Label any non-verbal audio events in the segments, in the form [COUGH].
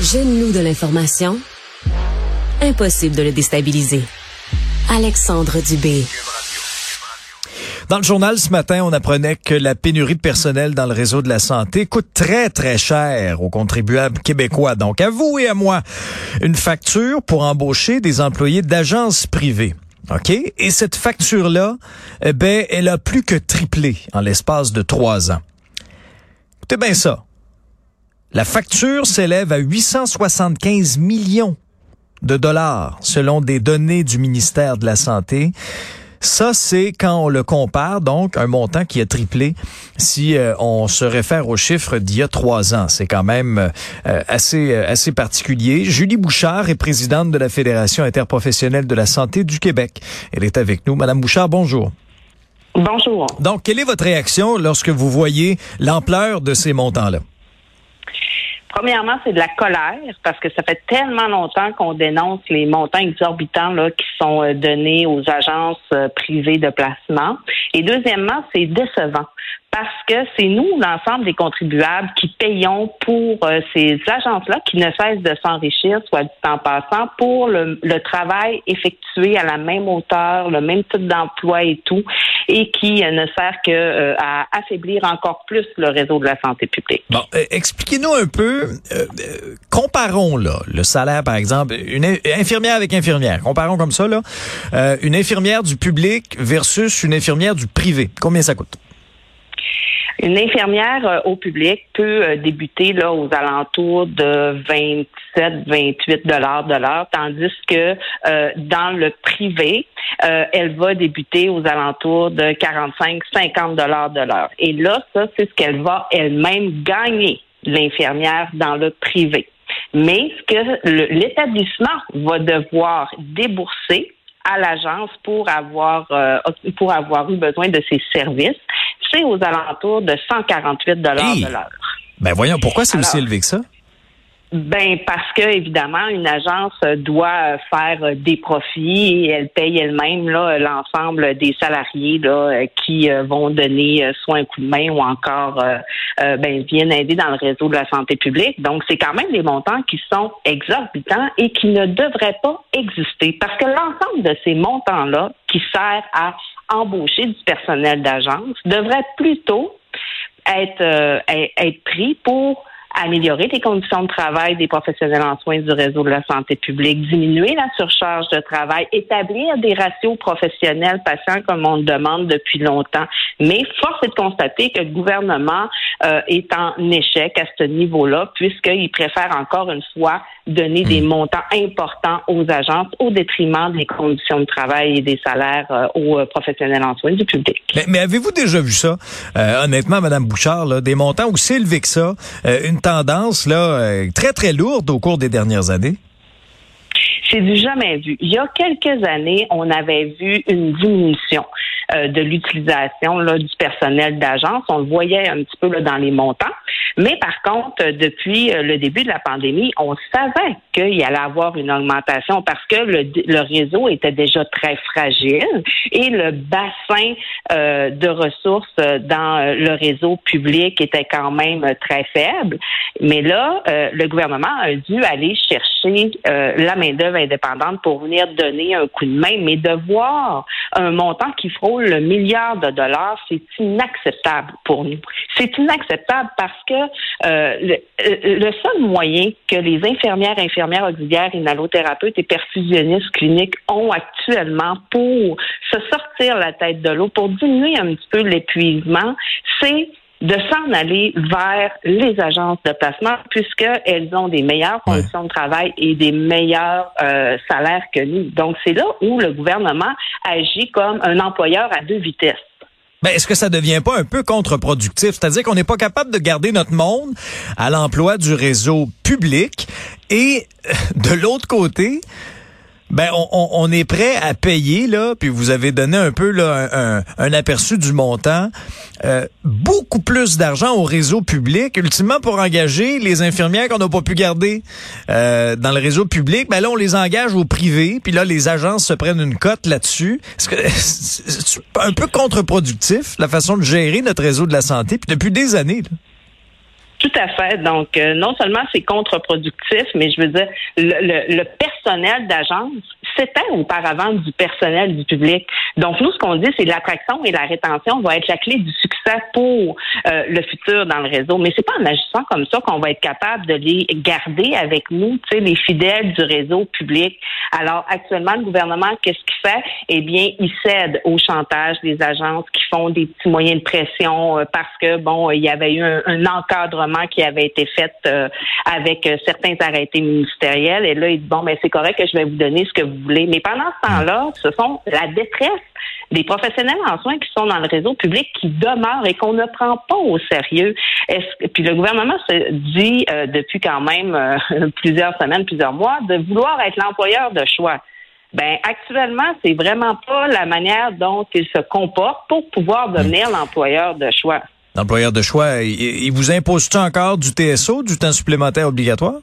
Jeune-nous de l'information. Impossible de le déstabiliser. Alexandre Dubé. Dans le journal ce matin, on apprenait que la pénurie de personnel dans le réseau de la santé coûte très, très cher aux contribuables québécois. Donc, à vous et à moi, une facture pour embaucher des employés d'agences privées. OK? Et cette facture-là, eh ben, elle a plus que triplé en l'espace de trois ans. Écoutez bien ça. La facture s'élève à 875 millions de dollars selon des données du ministère de la Santé. Ça, c'est quand on le compare, donc un montant qui a triplé si euh, on se réfère aux chiffres d'il y a trois ans. C'est quand même euh, assez, euh, assez particulier. Julie Bouchard est présidente de la Fédération interprofessionnelle de la santé du Québec. Elle est avec nous. Madame Bouchard, bonjour. Bonjour. Donc, quelle est votre réaction lorsque vous voyez l'ampleur de ces montants-là? Premièrement, c'est de la colère parce que ça fait tellement longtemps qu'on dénonce les montants exorbitants là, qui sont euh, donnés aux agences euh, privées de placement. Et deuxièmement, c'est décevant parce que c'est nous, l'ensemble des contribuables, qui payons pour euh, ces agences-là qui ne cessent de s'enrichir, soit dit en passant, pour le, travail effectué à la même hauteur, le même type d'emploi et tout, et qui ne sert que à affaiblir encore plus le réseau de la santé publique. Bon, expliquez-nous un peu, comparons là, le salaire, par exemple, une infirmière avec infirmière, comparons comme ça, là, une infirmière du public versus une infirmière du privé. Combien ça coûte? Une infirmière euh, au public peut euh, débuter là aux alentours de 27, 28 dollars de l'heure, tandis que euh, dans le privé, elle va débuter aux alentours de 45, 50 dollars de l'heure. Et là, ça, c'est ce qu'elle va elle-même gagner, l'infirmière dans le privé. Mais ce que l'établissement va devoir débourser à l'agence pour avoir pour avoir eu besoin de ses services, aux alentours de 148 dollars de l'heure. Ben voyons, pourquoi c'est aussi élevé que ça? Ben parce que évidemment une agence doit faire des profits et elle paye elle-même là l'ensemble des salariés là qui euh, vont donner euh, soit un coup de main ou encore euh, ben viennent aider dans le réseau de la santé publique. Donc c'est quand même des montants qui sont exorbitants et qui ne devraient pas exister parce que l'ensemble de ces montants là qui servent à embaucher du personnel d'agence devrait plutôt être, euh, être pris pour améliorer les conditions de travail des professionnels en soins du réseau de la santé publique, diminuer la surcharge de travail, établir des ratios professionnels patients comme on le demande depuis longtemps. Mais force est de constater que le gouvernement euh, est en échec à ce niveau-là, puisqu'il préfère encore une fois donner des hmm. montants importants aux agences au détriment des conditions de travail et des salaires euh, aux euh, professionnels en soins du public. Mais, avez-vous déjà vu ça, honnêtement, Madame Bouchard, là, des montants aussi élevés que ça, une tendance là très très lourde au cours des dernières années? C'est du jamais vu. Il y a quelques années, on avait vu une diminution euh, de l'utilisation du personnel d'agence. On le voyait un petit peu là, dans les montants. Mais par contre, depuis euh, le début de la pandémie, on savait qu'il allait avoir une augmentation parce que le, le réseau était déjà très fragile et le bassin euh, de ressources dans le réseau public était quand même très faible. Mais là, le gouvernement a dû aller chercher la main-d'œuvre pour venir donner un coup de main, mais de voir un montant qui frôle le milliard de dollars, c'est inacceptable pour nous. C'est inacceptable parce que euh, le, euh, le, seul moyen que les infirmières, infirmières auxiliaires, inhalothérapeutes et perfusionnistes cliniques ont actuellement pour se sortir la tête de l'eau, pour diminuer un petit peu l'épuisement, c'est de s'en aller vers les agences de placement puisqu'elles ont des meilleures conditions de travail et des meilleurs euh, salaires que nous. Donc, c'est là où le gouvernement agit comme un employeur à deux vitesses. Ben, est-ce que ça devient pas un peu contre-productif? C'est-à-dire qu'on n'est pas capable de garder notre monde à l'emploi du réseau public et de l'autre côté, ben, on, est prêt à payer, là, puis vous avez donné un peu là, un, aperçu du montant, euh, beaucoup plus d'argent au réseau public, ultimement pour engager les infirmières qu'on n'a pas pu garder euh, dans le réseau public. Ben là, on les engage au privé, puis là, les agences se prennent une cote là-dessus. [LAUGHS] C'est un peu contre-productif, la façon de gérer notre réseau de la santé, puis depuis des années? Là? Tout à fait. Donc, euh, non seulement c'est contre-productif, mais je veux dire, le, le personnel d'agence c'était auparavant du personnel du public. Donc, nous, ce qu'on dit, c'est l'attraction et la rétention va être la clé du succès pour euh, le futur dans le réseau. Mais c'est pas en agissant comme ça qu'on va être capable de les garder avec nous, tu sais, les fidèles du réseau public. Alors, actuellement, le gouvernement, qu'est-ce qu'il fait? Eh bien, il cède au chantage des agences qui font des petits moyens de pression euh, parce que, bon, il y avait eu un, encadrement qui avait été fait euh, avec certains arrêtés ministériels. Et là, il dit, bon, mais ben, c'est correct que je vais vous donner ce que vous voulez. Mais pendant ce temps-là, ce sont la détresse des professionnels en soins qui sont dans le réseau public qui demeurent et qu'on ne prend pas au sérieux. puis le gouvernement se dit euh, depuis quand même euh, [LAUGHS] plusieurs semaines, plusieurs mois, de vouloir être l'employeur de choix. Ben actuellement, c'est vraiment pas la manière dont il se comporte pour pouvoir devenir l'employeur de choix. L'employeur de choix, il, vous impose-tu encore du TSO, du temps supplémentaire obligatoire?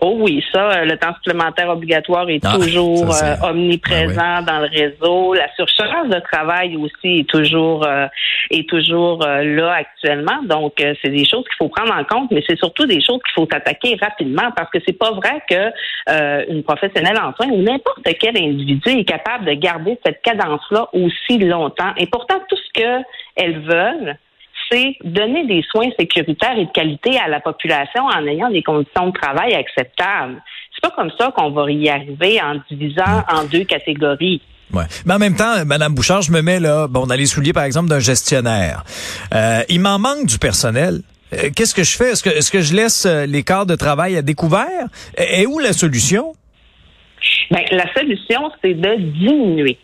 Oh oui, ça, euh, le temps supplémentaire obligatoire est ah, toujours euh, omniprésent ben dans le réseau. La surcharge de travail aussi est toujours euh, est toujours là actuellement. Donc, c'est des choses qu'il faut prendre en compte, mais c'est surtout des choses qu'il faut attaquer rapidement parce que c'est pas vrai que une professionnelle en soins ou n'importe quel individu est capable de garder cette cadence-là aussi longtemps. Et pourtant, tout ce qu'elles veulent, c'est donner des soins sécuritaires et de qualité à la population en ayant des conditions de travail acceptables. C'est pas comme ça qu'on va y arriver en divisant en deux catégories. Ouais. Mais en même temps, Madame Bouchard, je me mets là, bon, dans les souliers, par exemple, d'un gestionnaire. Euh, il m'en manque du personnel. Euh, qu'est-ce que je fais? Est-ce que, est-ce que je laisse euh, les quarts de travail à découvert? Et où la solution? Bien, la solution, c'est de diminuer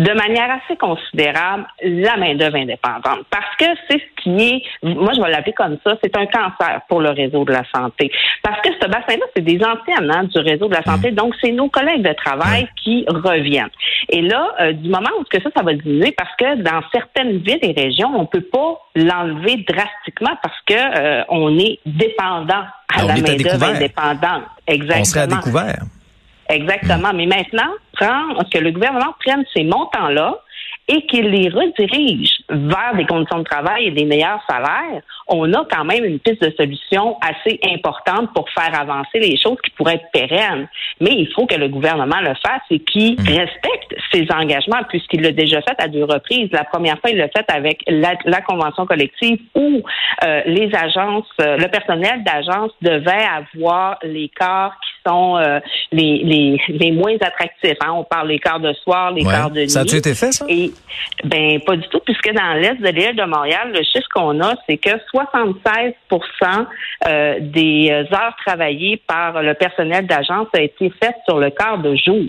de manière assez considérable la main-d'œuvre indépendante. Parce que c'est ce qui est, moi je vais l'appeler comme ça, c'est un cancer pour le réseau de la santé. Parce que ce bassin-là, c'est des anciens hein, du réseau de la santé, mmh. donc c'est nos collègues de travail qui reviennent. Et là, euh, du moment où que ça, ça va diminuer, parce que dans certaines villes et régions, on peut pas l'enlever drastiquement parce que euh, on est dépendant à la main-d'œuvre indépendante. Exactement. On serait à découvert. Exactement. Mais maintenant, que le gouvernement prenne ces montants-là et qu'il les redirige vers des conditions de travail et des meilleurs salaires, on a quand même une piste de solution assez importante pour faire avancer les choses qui pourraient être pérennes. Mais il faut que le gouvernement le fasse et qu'il mmh. respecte ses engagements puisqu'il l'a déjà fait à deux reprises. La première fois, il l'a fait avec la, convention collective où euh, les agences, euh, le personnel d'agence devait avoir les corps qui sont euh, les, les, les, moins attractifs. Hein. On parle des quarts de soir, les quarts de nuit. Ça a été fait, ça? Et, ben, pas du tout, puisque dans l'Est de l'île de Montréal, le chiffre qu'on a, c'est que 76% euh, des heures travaillées par le personnel d'agence a été fait sur le quart de jour.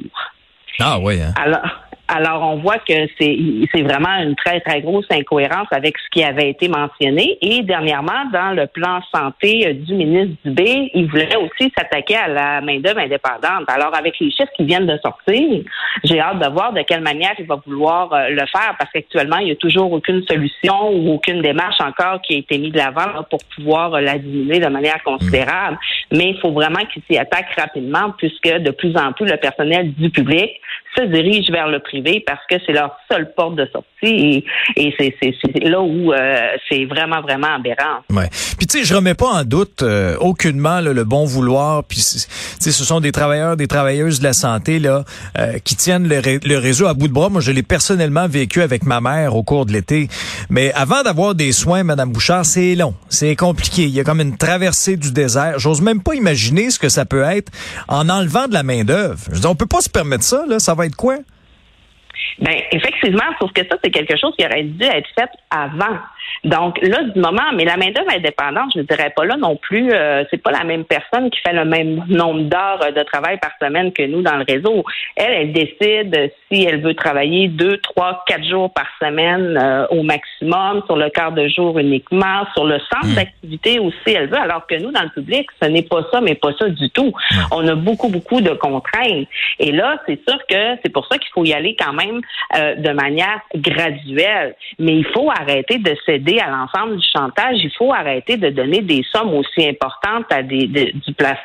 Ah oui. Hein? Alors, alors, on voit que c'est vraiment une très, très grosse incohérence avec ce qui avait été mentionné. Et dernièrement, dans le plan santé euh, du ministre Dubé, il voulait aussi s'attaquer à la main-d'œuvre indépendante. Alors, avec les chiffres qui viennent de sortir, j'ai hâte de voir de quelle manière il va vouloir euh, le faire parce qu'actuellement, il n'y a toujours aucune solution ou aucune démarche encore qui a été mise de l'avant pour pouvoir euh, la diminuer de manière considérable. Mais il faut vraiment qu'il s'y attaque rapidement puisque de plus en plus le personnel du public se dirige vers le privé parce que c'est leur seule porte de sortie et, c'est là où euh, c'est vraiment, vraiment aberrant. Ouais. Puis tu sais, je remets pas en doute euh, aucunement le bon vouloir. Puis ce sont des travailleurs, des travailleuses de la santé là euh, qui tiennent le, réseau à bout de bras. Moi, je l'ai personnellement vécu avec ma mère au cours de l'été. Mais avant d'avoir des soins, Madame Bouchard, c'est long, c'est compliqué. Il y a comme une traversée du désert. J'ose même pas imaginer ce que ça peut être en enlevant de la main d'œuvre. On peut pas se permettre ça. Là, être quoi? Ben effectivement, sauf que ça, c'est quelque chose qui aurait dû être fait avant. Donc là, du moment, mais la main-d'œuvre indépendante, je ne dirais pas là non plus, euh, c'est pas la même personne qui fait le même nombre d'heures de travail par semaine que nous dans le réseau. Elle, elle décide si elle veut travailler deux, trois, quatre jours par semaine euh, au maximum, sur le quart de jour uniquement, sur le centre hmm. d'activité aussi, elle veut, alors que nous, dans le public, ce n'est pas ça, mais pas ça du tout. On a beaucoup, beaucoup de contraintes. Et là, c'est sûr que c'est pour ça qu'il faut y aller quand même euh, de manière graduelle. Mais il faut arrêter de à l'ensemble du chantage, il faut arrêter de donner des sommes aussi importantes à des,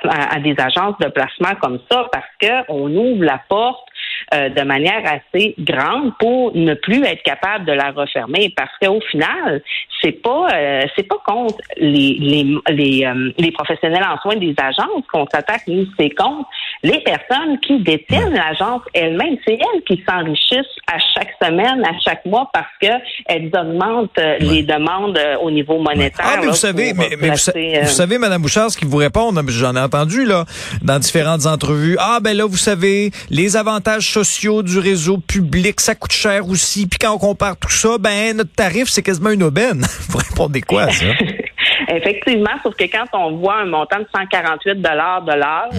à des agences de placement comme ça parce qu'on ouvre la porte euh, de manière assez grande pour ne plus être capable de la refermer. Parce qu'au final, c'est pas euh, c'est pas contre les les les, les professionnels en soins des agences qu'on s'attaque, nous, c'est contre les personnes qui détiennent l'agence elles-mêmes. C'est elles qui s'enrichissent à chaque semaine, à chaque mois, parce que elles augmentent les demandes au niveau monétaire. Ah, mais vous savez, mais, vous, savez, Madame Bouchard, ce qui vous répond, j'en ai entendu là dans différentes entrevues. Ah ben là, vous savez, les avantages sociaux du réseau public, ça coûte cher aussi. Puis quand on compare tout ça, ben notre tarif, c'est quasiment une aubaine. [LAUGHS] vous répondez quoi à ça? [LAUGHS] Effectivement, sauf que quand on voit un montant de 148 dollars de l'heure,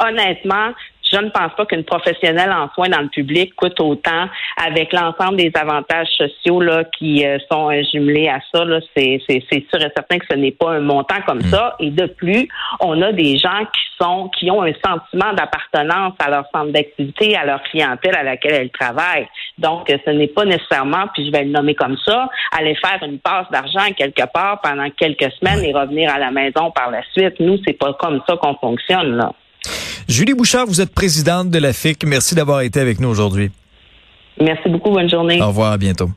honnêtement, je ne pense pas qu'une professionnelle en soins dans le public coûte autant avec l'ensemble des avantages sociaux là, qui euh, sont jumelés à ça. Là, c'est, c'est, c'est sûr et certain que ce n'est pas un montant comme mm. ça. Et de plus, on a des gens qui sont qui ont un sentiment d'appartenance à leur centre d'activité, à leur clientèle à laquelle elles travaillent. Donc, ce n'est pas nécessairement, puis je vais le nommer comme ça, aller faire une passe d'argent quelque part pendant quelques semaines et revenir à la maison par la suite. Nous, c'est pas comme ça qu'on fonctionne là. Julie Bouchard, vous êtes présidente de la FIC. Merci d'avoir été avec nous aujourd'hui. Merci beaucoup. Bonne journée. Au revoir. À bientôt.